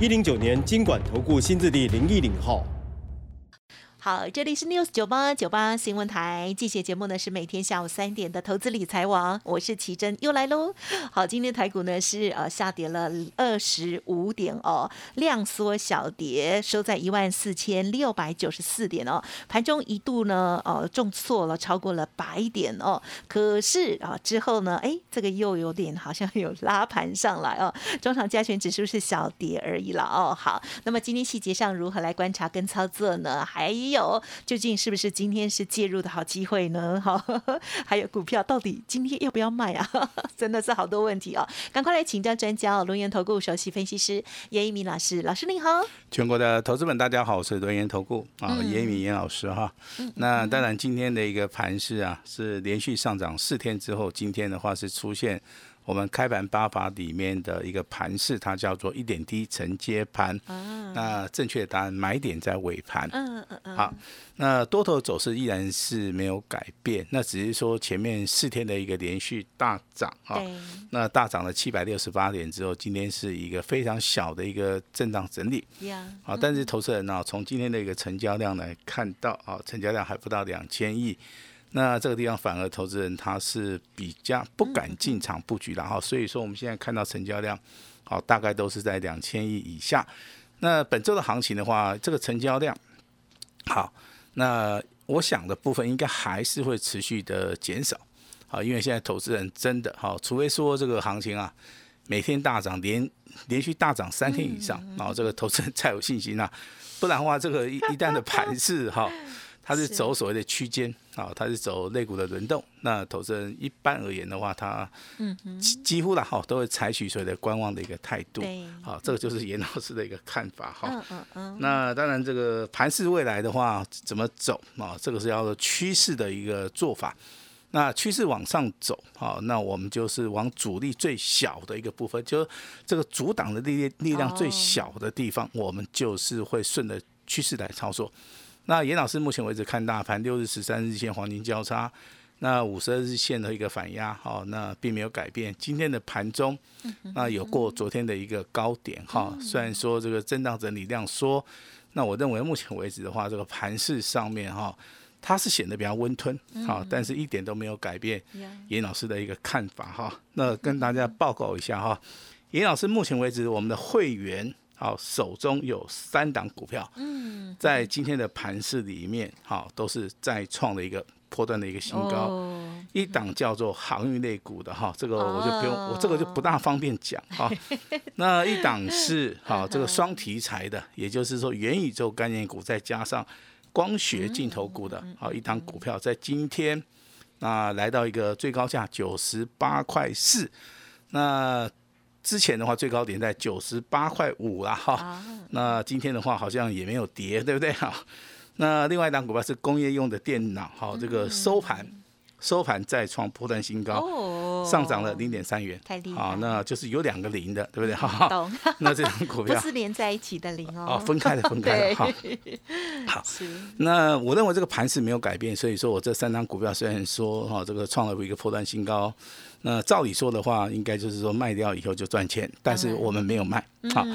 一零九年经管投顾新字第零一零号。好，这里是 News 九八九八新闻台，这些节目呢是每天下午三点的投资理财网，我是奇珍又来喽。好，今天台股呢是呃下跌了二十五点哦，量缩小跌，收在一万四千六百九十四点哦。盘中一度呢呃重挫了超过了百点哦，可是啊之后呢，哎这个又有点好像有拉盘上来哦，中场加权指数是小跌而已了哦。好，那么今天细节上如何来观察跟操作呢？还有究竟是不是今天是介入的好机会呢？好，还有股票到底今天要不要卖啊？真的是好多问题哦，赶快来请教专家哦，龙岩投顾首席分析师严一鸣老师，老师您好。全国的投资们，大家好，我是龙岩投顾啊，严一敏严老师哈。那当然，今天的一个盘势啊，是连续上涨四天之后，今天的话是出现我们开盘八法里面的一个盘势，它叫做一点低承接盘。那正确的答案，买点在尾盘。嗯嗯嗯，好，那多头走势依然是没有改变，那只是说前面四天的一个连续大涨啊，对，那大涨了七百六十八点之后，今天是一个非常小的一个震荡整理。呀，好，但是投资人呢、从今天的一个成交量来看到啊，成交量还不到两千亿，那这个地方反而投资人他是比较不敢进场布局然后，所以说我们现在看到成交量，好，大概都是在两千亿以下。那本周的行情的话，这个成交量，好，那我想的部分应该还是会持续的减少，好，因为现在投资人真的好，除非说这个行情啊。每天大涨，连连续大涨三天以上，然后这个投资人才有信心啊，不然的话，这个一一旦的盘势哈，它是是走所谓的区间啊，它是走肋骨的轮动，那投资人一般而言的话，他几几乎啦哈都会采取所谓的观望的一个态度，对，好，这个就是严老师的一个看法哈。嗯嗯嗯，那当然，这个盘势未来的话怎么走啊？这个是要趋势的一个做法。那趋势往上走，好，那我们就是往阻力最小的一个部分，就是这个阻挡的力力量最小的地方，我们就是会顺着趋势来操作。那严老师目前为止看大盘六日、十三日线黄金交叉，那五十二日线的一个反压，好，那并没有改变。今天的盘中，那有过昨天的一个高点，哈，虽然说这个震荡整理量缩，那我认为目前为止的话，这个盘势上面哈。它是显得比较温吞，好，但是一点都没有改变，严老师的一个看法哈。那跟大家报告一下哈，严老师目前为止我们的会员好手中有三档股票，嗯，在今天的盘市里面，好都是再创了一个破段的一个新高。哦，一档叫做航运类股的哈，这个我就不用，哦我这个就不大方便讲哈。那一档是好这个双题材的，也就是说元宇宙概念股再加上光学镜头股的，好一档股票在今天那来到一个最高价九十八块四，那之前的话最高点在九十八块五啦哈。啊，那今天的话好像也没有跌，对不对？哈？那另外一档股票是工业用的电脑，好，这个收盘收盘再创波段新高，哦，上涨了零点三元，太厉害。好，那就是有两个零的，对不对？哈？懂，那这档股不票是连在一起的零哦，哦，分开的分开的哈。好，那我认为这个盘是没有改变，所以说我这三张股票虽然说哈、这个创了一个破断新高，那照理说的话，应该就是说卖掉以后就赚钱，但是我们没有卖，好、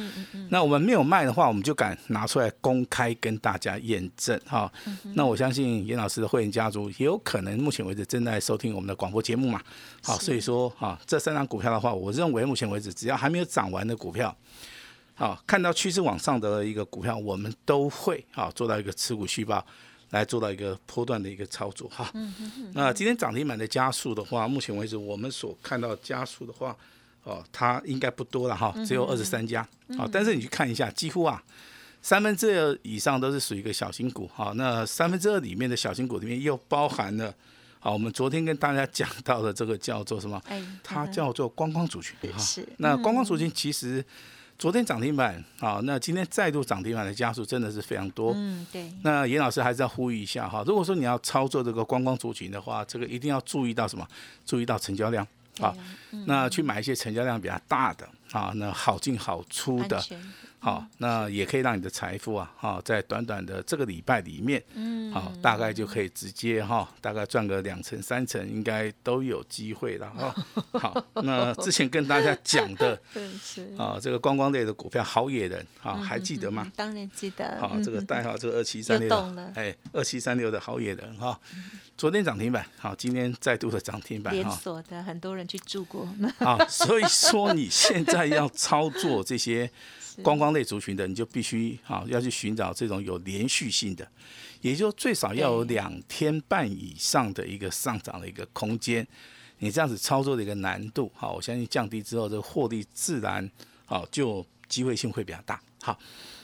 那我们没有卖的话，我们就敢拿出来公开跟大家验证哈、那我相信严老师的会员家族也有可能目前为止正在收听我们的广播节目嘛，好，所以说哈、这三张股票的话，我认为目前为止只要还没有涨完的股票。好，看到趋势往上的一个股票，我们都会啊做到一个持股续报，来做到一个波段的一个操作哈。那今天涨停板的加速的话，目前为止我们所看到加速的话，哦，它应该不多了哈，只有二十三家。好，但是你去看一下，几乎啊三分之二以上都是属于一个小型股。好，那三分之二里面的小型股里面又包含了，好，我们昨天跟大家讲到的这个叫做什么？哎，它叫做观光族群哈。是那观光族群其实昨天涨停板，好，那今天再度涨停板的家数真的是非常多。嗯，对，那严老师还是要呼吁一下哈，如果说你要操作这个观光族群的话，这个一定要注意到什么？注意到成交量。好，那去买一些成交量比较大的啊，那好进好出的。好，那也可以让你的财富啊，哈，在短短的这个礼拜里面，嗯，好，大概就可以直接哈，大概赚个两成三成，应该都有机会了哈。好，那之前跟大家讲的，啊，这个观光类的股票好野人，啊，还记得吗？当然记得。好，这个代号这个二七三六，哎，二七三六的好野人哈，昨天涨停板，好，今天再度的涨停板，连锁的很多人去住过。好，所以说你现在要操作这些。观光类族群的，你就必须啊要去寻找这种有连续性的，也就最少要有两天半以上的一个上涨的一个空间。你这样子操作的一个难度，好，我相信降低之后，这个获利自然好就机会性会比较大。好，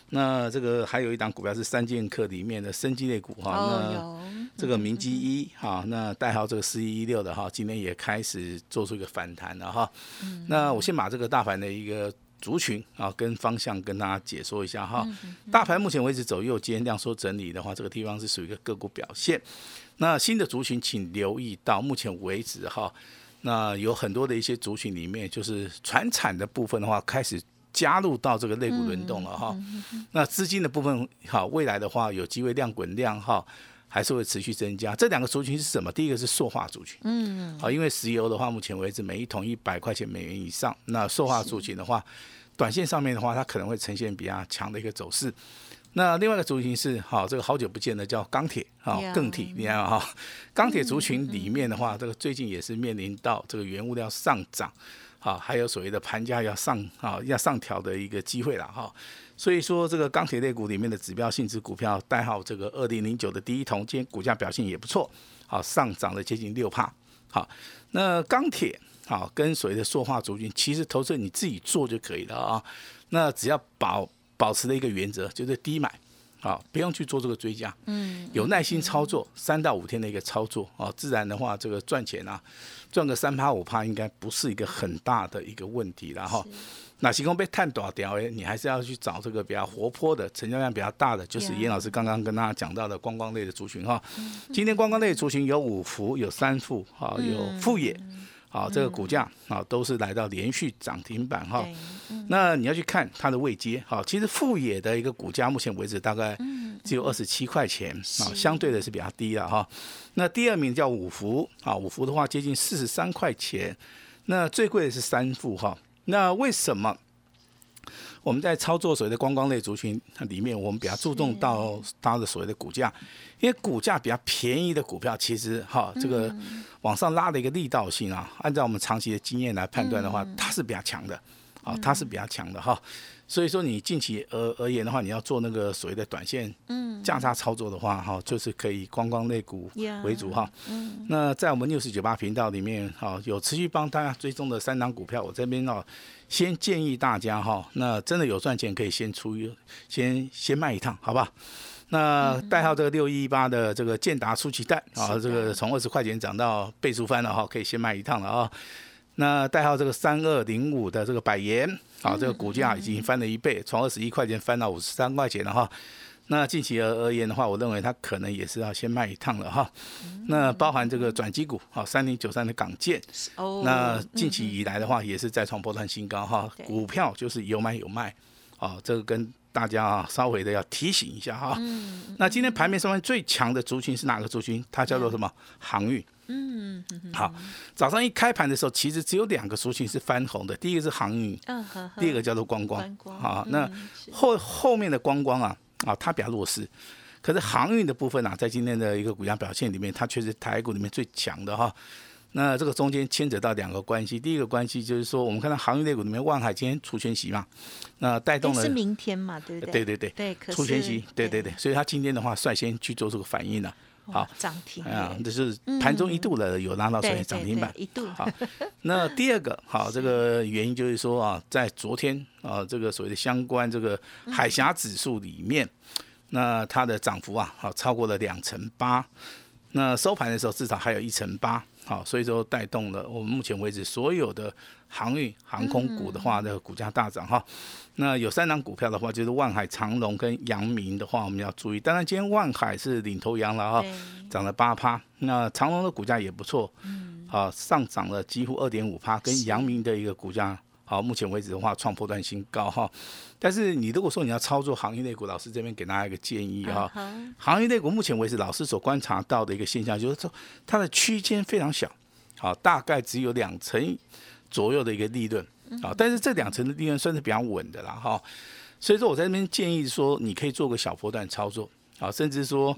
那这个还有一档股票是三剑客里面的生机类股哈，那这个明基一哈，那代号这个四一一六的哈，今天也开始做出一个反弹了哈。那我先把这个大盘的一个。族群啊，跟方向跟大家解说一下哈。大盘目前为止走右肩量缩整理的话，这个地方是属于一个个股表现。那新的族群，请留意到目前为止哈，那有很多的一些族群里面，就是船产的部分的话，开始加入到这个类股轮动了哈。那资金的部分好，未来的话有机会量滚量哈，还是会持续增加。这两个族群是什么？第一个是塑化族群，嗯，好，因为石油的话，目前为止每一桶一百块钱美元以上，那塑化族群的话。短线上面的话，它可能会呈现比较强的一个走势。那另外一个族群是，好，这个好久不见的叫钢铁，好，更体，你看哈，钢铁族群里面的话，这个最近也是面临到这个原物料上涨，好，还有所谓的盘价要上，啊，要上调的一个机会了哈。所以说，这个钢铁类股里面的指标性质股票，代号这个二零零九的第一铜，今天股价表现也不错，好，上涨了接近六帕。好，那钢铁。好，跟所谓的塑化族群，其实投资你自己做就可以了啊。那只要保保持的一个原则，就是低买，好，不用去做这个追加。嗯，有耐心操作三到五天的一个操作啊，自然的话，这个赚钱啊，赚个三趴五趴，应该不是一个很大的一个问题了哈。那星空被探多掉哎，你还是要去找这个比较活泼的、成交量比较大的，就是严老师刚刚跟大家讲到的观光类的族群哈。今天观光类族群有五幅，有三幅，哈，有富野。好，这个股价啊都是来到连续涨停板哈。那你要去看它的位阶，哈，其实富野的一个股价目前为止大概只有二十七块钱啊，相对的是比较低了哈。那第二名叫五福啊，五福的话接近四十三块钱，那最贵的是三富哈。那为什么？我们在操作所谓的观光类族群里面，我们比较注重到它的所谓的股价，因为股价比较便宜的股票，其实哈这个往上拉的一个力道性啊，按照我们长期的经验来判断的话，它是比较强的，啊，它是比较强的哈。所以说你近期而而言的话，你要做那个所谓的短线价差操作的话，哈，就是可以观光类股为主哈。那在我们六十九八频道里面，哈，有持续帮大家追踪的三档股票，我这边哦，先建议大家哈，那真的有赚钱可以先出，先先卖一趟，好不好？那代号这个六一八的这个建达出奇蛋啊，这个从二十块钱涨到倍数翻了哈，可以先卖一趟了啊。那代号这个三二零五的这个百元，啊，这个股价已经翻了一倍，从二十一块钱翻到五十三块钱了哈。那近期而而言的话，我认为它可能也是要先卖一趟了哈。那包含这个转机股，啊，三零九三的港建，那近期以来的话也是再创波段新高哈。股票就是有买有卖，啊，这个跟大家啊稍微的要提醒一下哈。那今天盘面上面最强的族群是哪个族群？它叫做什么？航运。嗯，好，早上一开盘的时候，其实只有两个族群是翻红的，第一个是航运，嗯，第二个叫做观光，好，那后后面的观光啊，啊，它比较弱势，可是航运的部分啊，在今天的一个股价表现里面，它却是台股里面最强的哈。那这个中间牵扯到两个关系，第一个关系就是说，我们看到航运类股里面，万海今天出全息嘛，那带动了是明天嘛，对不对？对对对，对，出全息，对对对，所以它今天的话率先去做这个反应了。好涨停啊，这是盘中一度的有拉到所谓涨停板一度。好，那第二个好，这个原因就是说啊，在昨天啊，这个所谓的相关这个海峡指数里面，那它的涨幅啊，好超过了两成八。那收盘的时候至少还有一成八。好，所以说带动了我们目前为止所有的航运航空股的话的股价大涨哈。那有三档股票的话，就是万海、长隆跟阳明的话，我们要注意。当然，今天万海是领头羊了哈，涨了八趴。那长隆的股价也不错，嗯，啊，上涨了几乎二点五趴，跟阳明的一个股价。好，目前为止的话，创破断新高哈。但是你如果说你要操作行业类股，老师这边给大家一个建议哈。行业类股目前为止，老师所观察到的一个现象就是说，它的区间非常小，好，大概只有两成左右的一个利润啊。但是这两层的利润算是比较稳的啦哈。所以说我在这边建议说，你可以做个小波段操作啊，甚至说。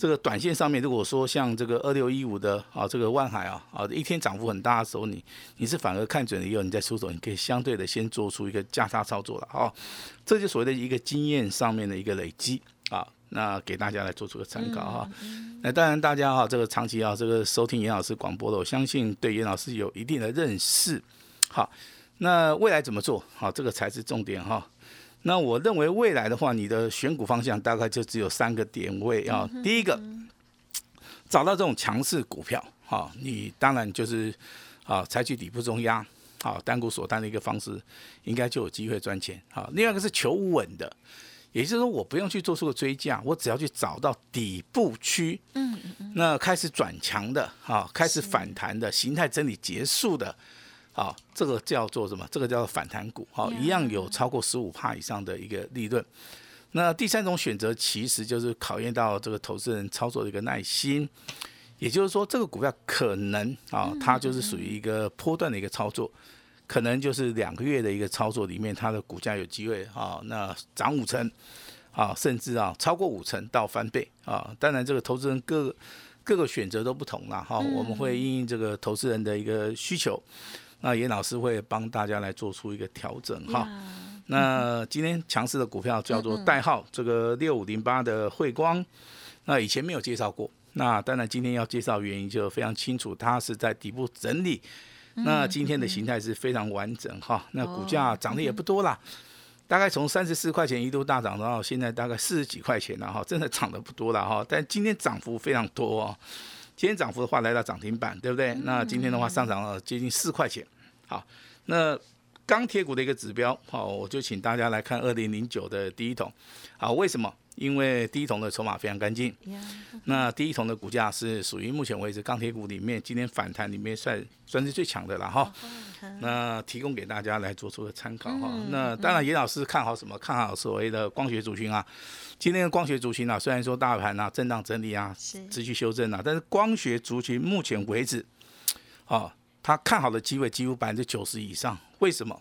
这个短线上面，如果说像这个二六一五的啊，这个万海啊，啊一天涨幅很大的时候，你你是反而看准了以后，你再出手，你可以相对的先做出一个价差操作了啊，这就所谓的一个经验上面的一个累积啊，那给大家来做出个参考哈。那当然大家哈，这个长期啊，这个收听严老师广播的，我相信对严老师有一定的认识。好，那未来怎么做好，这个才是重点哈。那我认为未来的话，你的选股方向大概就只有三个点位啊。第一个，找到这种强势股票，哈，你当然就是啊，采取底部中压，好单股锁单的一个方式，应该就有机会赚钱。好，另外一个是求稳的，也就是说我不用去做出个追价，我只要去找到底部区，嗯，那开始转强的，哈，开始反弹的形态整理结束的。啊，这个叫做什么？这个叫做反弹股，好，一样有超过十五帕以上的一个利润。那第三种选择其实就是考验到这个投资人操作的一个耐心，也就是说，这个股票可能啊，它就是属于一个波段的一个操作，可能就是两个月的一个操作里面，它的股价有机会啊，那涨五成啊，甚至啊超过五成到翻倍啊。当然，这个投资人各各个选择都不同了哈，我们会因应这个投资人的一个需求。那严老师会帮大家来做出一个调整哈。那今天强势的股票叫做代号这个六五零八的汇光，那以前没有介绍过。那当然今天要介绍原因就非常清楚，它是在底部整理。那今天的形态是非常完整哈。那股价涨得也不多啦，大概从三十四块钱一度大涨到现在大概四十几块钱了哈，真的涨得不多了哈。但今天涨幅非常多哦。今天涨幅的话来到涨停板，对不对？那今天的话上涨了接近四块钱。好，那钢铁股的一个指标，好，我就请大家来看二零零九的第一桶。好，为什么？因为第一桶的筹码非常干净。那第一桶的股价是属于目前为止钢铁股里面今天反弹里面算算是最强的了哈。那提供给大家来做出个参考哈。那当然，严老师看好什么？看好所谓的光学族群啊。今天的光学族群啊，虽然说大盘啊震荡整理啊，持续修正啊，但是光学族群目前为止，啊，他看好的机会几乎百分之九十以上。为什么？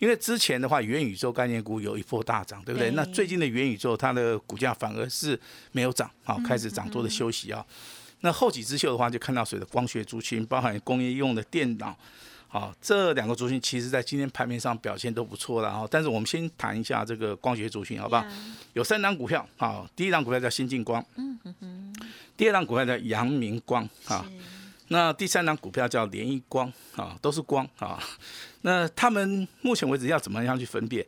因为之前的话，元宇宙概念股有一波大涨，对不对？那最近的元宇宙，它的股价反而是没有涨，好，开始涨多的休息啊。那后起之秀的话，就看到谁的光学族群，包含工业用的电脑。好，这两个族群其实在今天盘面上表现都不错了哈。但是我们先谈一下这个光学族群，好不好？有三档股票，好，第一档股票叫新进光，嗯嗯嗯，第二档股票叫阳明光，啊，那第三档股票叫联益光，啊，都是光，啊，那他们目前为止要怎么样去分辨？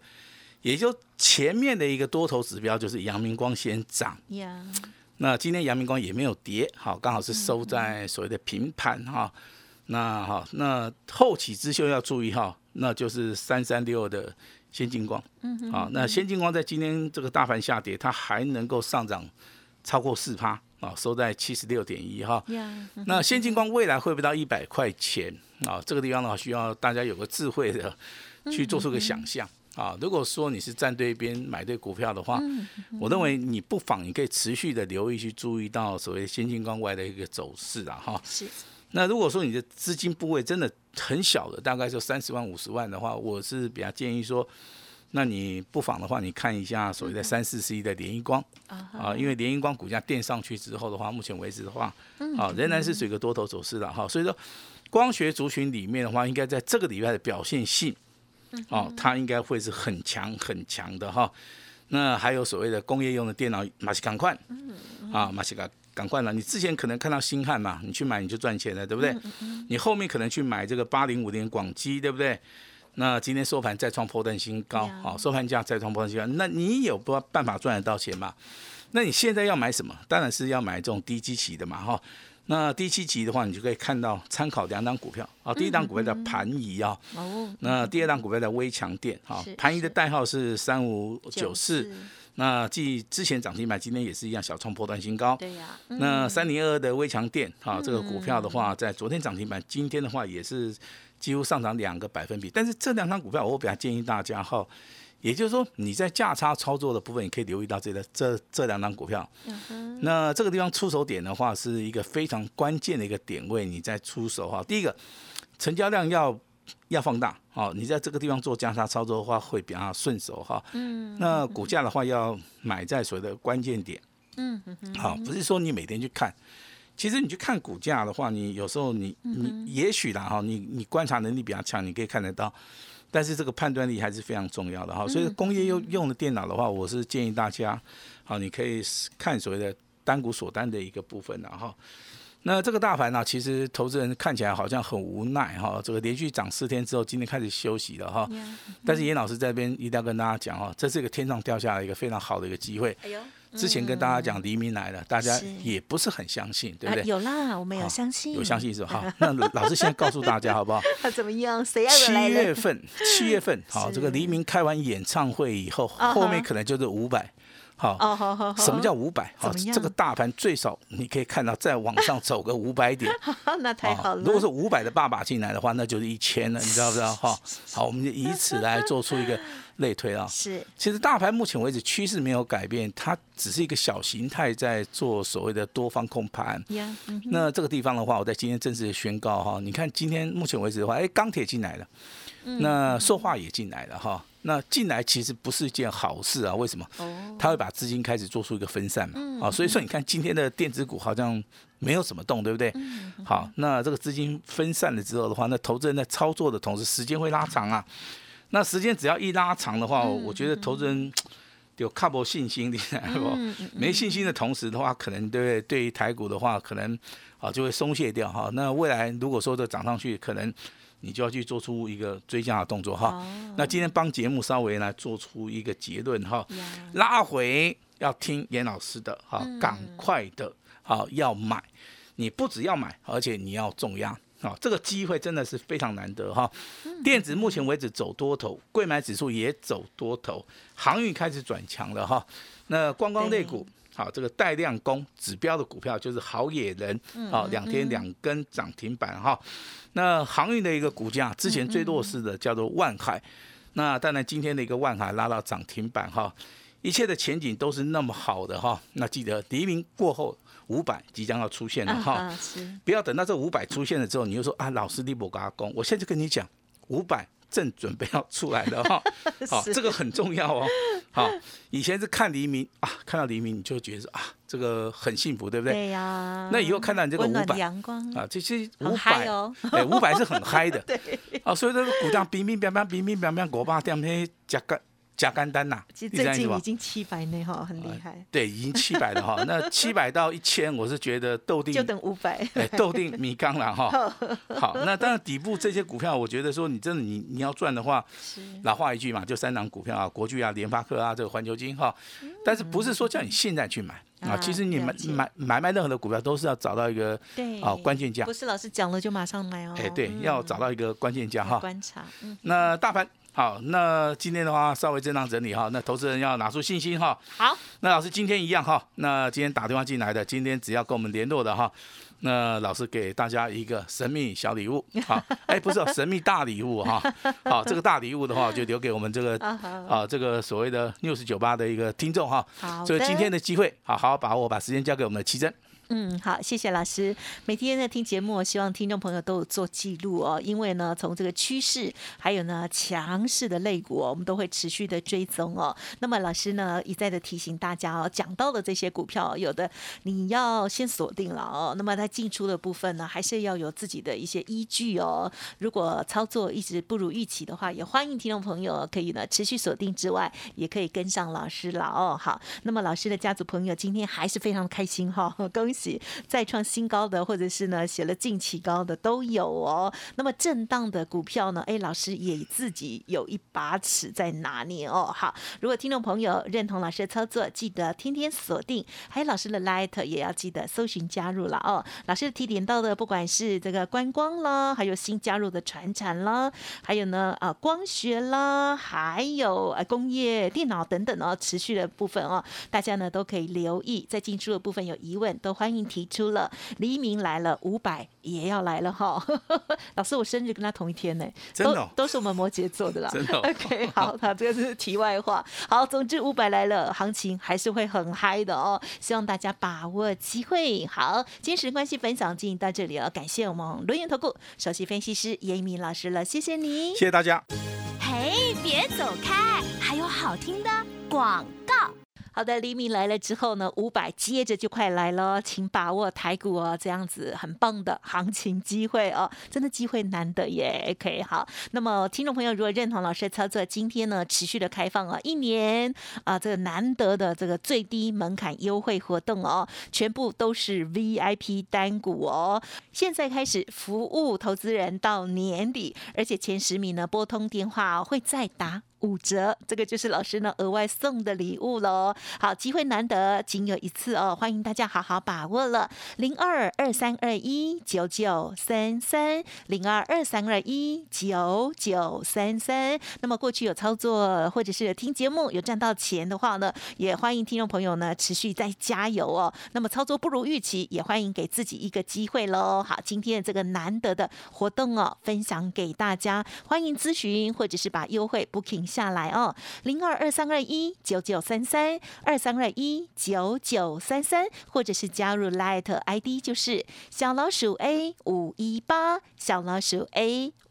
也就前面的一个多头指标就是阳明光先涨，那今天阳明光也没有跌，好，刚好是收在所谓的平盘，哈。那好，那后起之秀要注意哈，那就是三三六的先进光，嗯，好，那先进光在今天这个大盘下跌，它还能够上涨超过四趴啊，收在七十六点一哈。那先进光未来会不会到一百块钱啊？这个地方的话，需要大家有个智慧的去做出个想象啊。如果说你是站对边买对股票的话，我认为你不妨你可以持续的留意去注意到所谓先进光外的一个走势啊哈。是。那如果说你的资金部位真的很小的，大概就三十万、五十万的话，我是比较建议说，那你不妨的话，你看一下所谓的三四十亿的联益光啊，因为联益光股价垫上去之后的话，目前为止的话，啊仍然是属于一个多头走势的哈，所以说光学族群里面的话，应该在这个礼拜的表现性，哦，它应该会是很强很强的哈。那还有所谓的工业用的电脑，马西赶快，啊，马西赶。赶快了！你之前可能看到星汉嘛，你去买你就赚钱了，对不对？你后面可能去买这个八零五零广基，对不对？那今天收盘再创破断新高，好，收盘价再创破断新高，那你有不办法赚得到钱吗？那你现在要买什么？当然是要买这种低基期的嘛，哈。那第七集的话，你就可以看到参考两档股票啊，第一档股票叫盘仪啊，哦，那第二档股票叫微强电啊，盘仪的代号是三五九四，那继之前涨停板，今天也是一样小创破断新高。对呀，那三零二二的微强电啊，嗯这个股票的话，在昨天涨停板，今天的话也是几乎上涨两个百分比。但是这两张股票，我比较建议大家哈，也就是说你在价差操作的部分，你可以留意到这个这这两张股票。嗯那这个地方出手点的话，是一个非常关键的一个点位，你在出手哈。第一个，成交量要要放大，好，你在这个地方做价差操作的话，会比较顺手哈。嗯。那股价的话，要买在所谓的关键点。嗯好，不是说你每天去看，其实你去看股价的话，你有时候你你也许啦哈，你你观察能力比较强，你可以看得到，但是这个判断力还是非常重要的哈。所以工业用用的电脑的话，我是建议大家，好，你可以看所谓的单股锁单的一个部分的哈。那这个大盘呢、其实投资人看起来好像很无奈哈，这个连续涨四天之后，今天开始休息了哈。但是严老师这边一定要跟大家讲哈，这是一个天上掉下来一个非常好的一个机会。之前跟大家讲黎明来了，大家也不是很相信，对不啊对？有啦，我们有相信，有相信是吧？好，那老师现在告诉大家好不好？他 怎么样？谁要七？月份，七月份，好，这个黎明开完演唱会以后，后面可能就是五百。好，哦，好好好，什么叫五百？好，这个大盘最少你可以看到再往上走个五百点。那太好了。如果是五百的爸爸进来的话，那就是一千了，你知道不知道？哈，好，我们就以此来做出一个类推啊。是其实大盘目前为止趋势没有改变，它只是一个小形态在做所谓的多方控盘。那这个地方的话，我在今天正式宣告哈，你看今天目前为止的话，哎，钢铁进来了，那塑化也进来了哈。那进来其实不是一件好事啊，为什么？哦，它会把资金开始做出一个分散嘛，啊，所以说你看今天的电子股好像没有什么动，对不对？好，那这个资金分散了之后的话，那投资人在操作的同时，时间会拉长啊。那时间只要一拉长的话，我觉得投资人有看不信心的，不没信心的同时的话，可能对不对？对于台股的话，可能啊就会松懈掉哈。那未来如果说这涨上去，可能你就要去做出一个追加的动作哈。那今天帮节目稍微来做出一个结论哈，拉回要听严老师的哈，赶快的好要买，你不只要买，而且你要重压。啊，这个机会真的是非常难得哈。电子目前为止走多头，贵买指数也走多头，航运开始转强了哈。那观光类股，好，这个带量攻指标的股票就是好野人，好，两天两根涨停板哈。那航运的一个股价，之前最弱势的叫做万海，那当然今天的一个万海拉到涨停板哈。一切的前景都是那么好的哈，那记得黎明过后五百即将要出现了哈，啊不要等到这五百出现了之后，你就说啊，老师你不给他攻，我现在就跟你讲，五百正准备要出来了哈，好，是这个很重要哦。好，以前是看黎明啊，看到黎明你就觉得啊，这个很幸福，对不对？对呀。那以后看到你这个五百啊，这些五百哎，五百是很嗨的。对。哦，所以这个鼓掌，乒乒乓乓，乒乒乓乓，鼓吧，这样天夹个。加干单呐，最近已经七百内哈，很厉害，对，已经七百了哈。那七百到一千，我是觉得斗定就等五百。哎，斗定米缸了哈。好，那当然底部这些股票，我觉得说你真的你你要赚的话，老话一句嘛，就三档股票啊，国巨啊、联发科啊，这个环球金哈。但是不是说叫你现在去买啊？啊其实你买买买卖任何的股票都是要找到一个对啊关键价不。是老师讲了就马上买哦。哎，对，要找到一个关键价哈。观察，嗯，那大盘好，那今天的话稍微震荡整理哈，那投资人要拿出信心哈。好，那老师今天一样哈，那今天打电话进来的，今天只要跟我们联络的哈，那老师给大家一个神秘小礼物，好，哎，不是哦神秘大礼物哈，好，这个大礼物的话就留给我们这个 啊这个所谓的 news 酒吧的一个听众哈，好所以今天的的机会好好把握，把时间交给我们的奇珍。嗯，好，谢谢老师。每天呢听节目，希望听众朋友都有做记录哦，因为呢，从这个趋势，还有呢强势的类股、我们都会持续的追踪哦。那么老师呢一再的提醒大家哦，讲到的这些股票，有的你要先锁定了哦。那么在进出的部分呢，还是要有自己的一些依据哦。如果操作一直不如预期的话，也欢迎听众朋友可以呢持续锁定之外，也可以跟上老师了哦。好，那么老师的家族朋友今天还是非常开心哈、恭喜。再创新高的，或者是呢写了近期高的都有哦。那么震荡的股票呢，哎，老师也自己有一把尺在拿捏哦。好，如果听众朋友认同老师的操作，记得天天锁定，还有老师的 Light 也要记得搜寻加入了哦。老师的提点到的，不管是这个观光啦，还有新加入的船产啦，还有呢啊光学啦，还有呃工业电脑等等哦，持续的部分哦，大家呢都可以留意，在进出的部分有疑问都迎提出了。黎明来了，五百也要来了哈。老师，我生日跟他同一天呢，真的哦都都是我们摩羯座的啦。真的哦 OK，好，那这个是题外话。好，总之五百来了，行情还是会很嗨的哦，希望大家把握机会。好，今天时间关系分享进行到这里了，感谢我们轮源投顾首席分析师严一鸣老师了，谢谢你谢。谢大家。嘿，别走开，还有好听的广告。好的，黎明来了之后呢，五百接着就快来了，请把握台股哦，这样子很棒的行情机会哦，真的机会难得耶。OK，好，那么听众朋友如果认同老师的操作，今天呢持续的开放哦，一年啊这个难得的这个最低门槛优惠活动哦，全部都是 VIP 单股哦，现在开始服务投资人到年底，而且前十名呢拨通电话、会再打。五折，这个就是老师呢额外送的礼物喽。好，机会难得，仅有一次哦，欢迎大家好好把握了。零二二三二一九九三三，零二二三二一九九三三。那么过去有操作或者是有听节目有赚到钱的话呢，也欢迎听众朋友呢持续再加油哦。那么操作不如预期，也欢迎给自己一个机会喽。好，今天的这个难得的活动哦，分享给大家，欢迎咨询或者是把优惠 booking 下来哦，零二二三二一九九三三二三二一九九三三，或者是加入 Light ID 就是小老鼠 A 五一八，小老鼠 A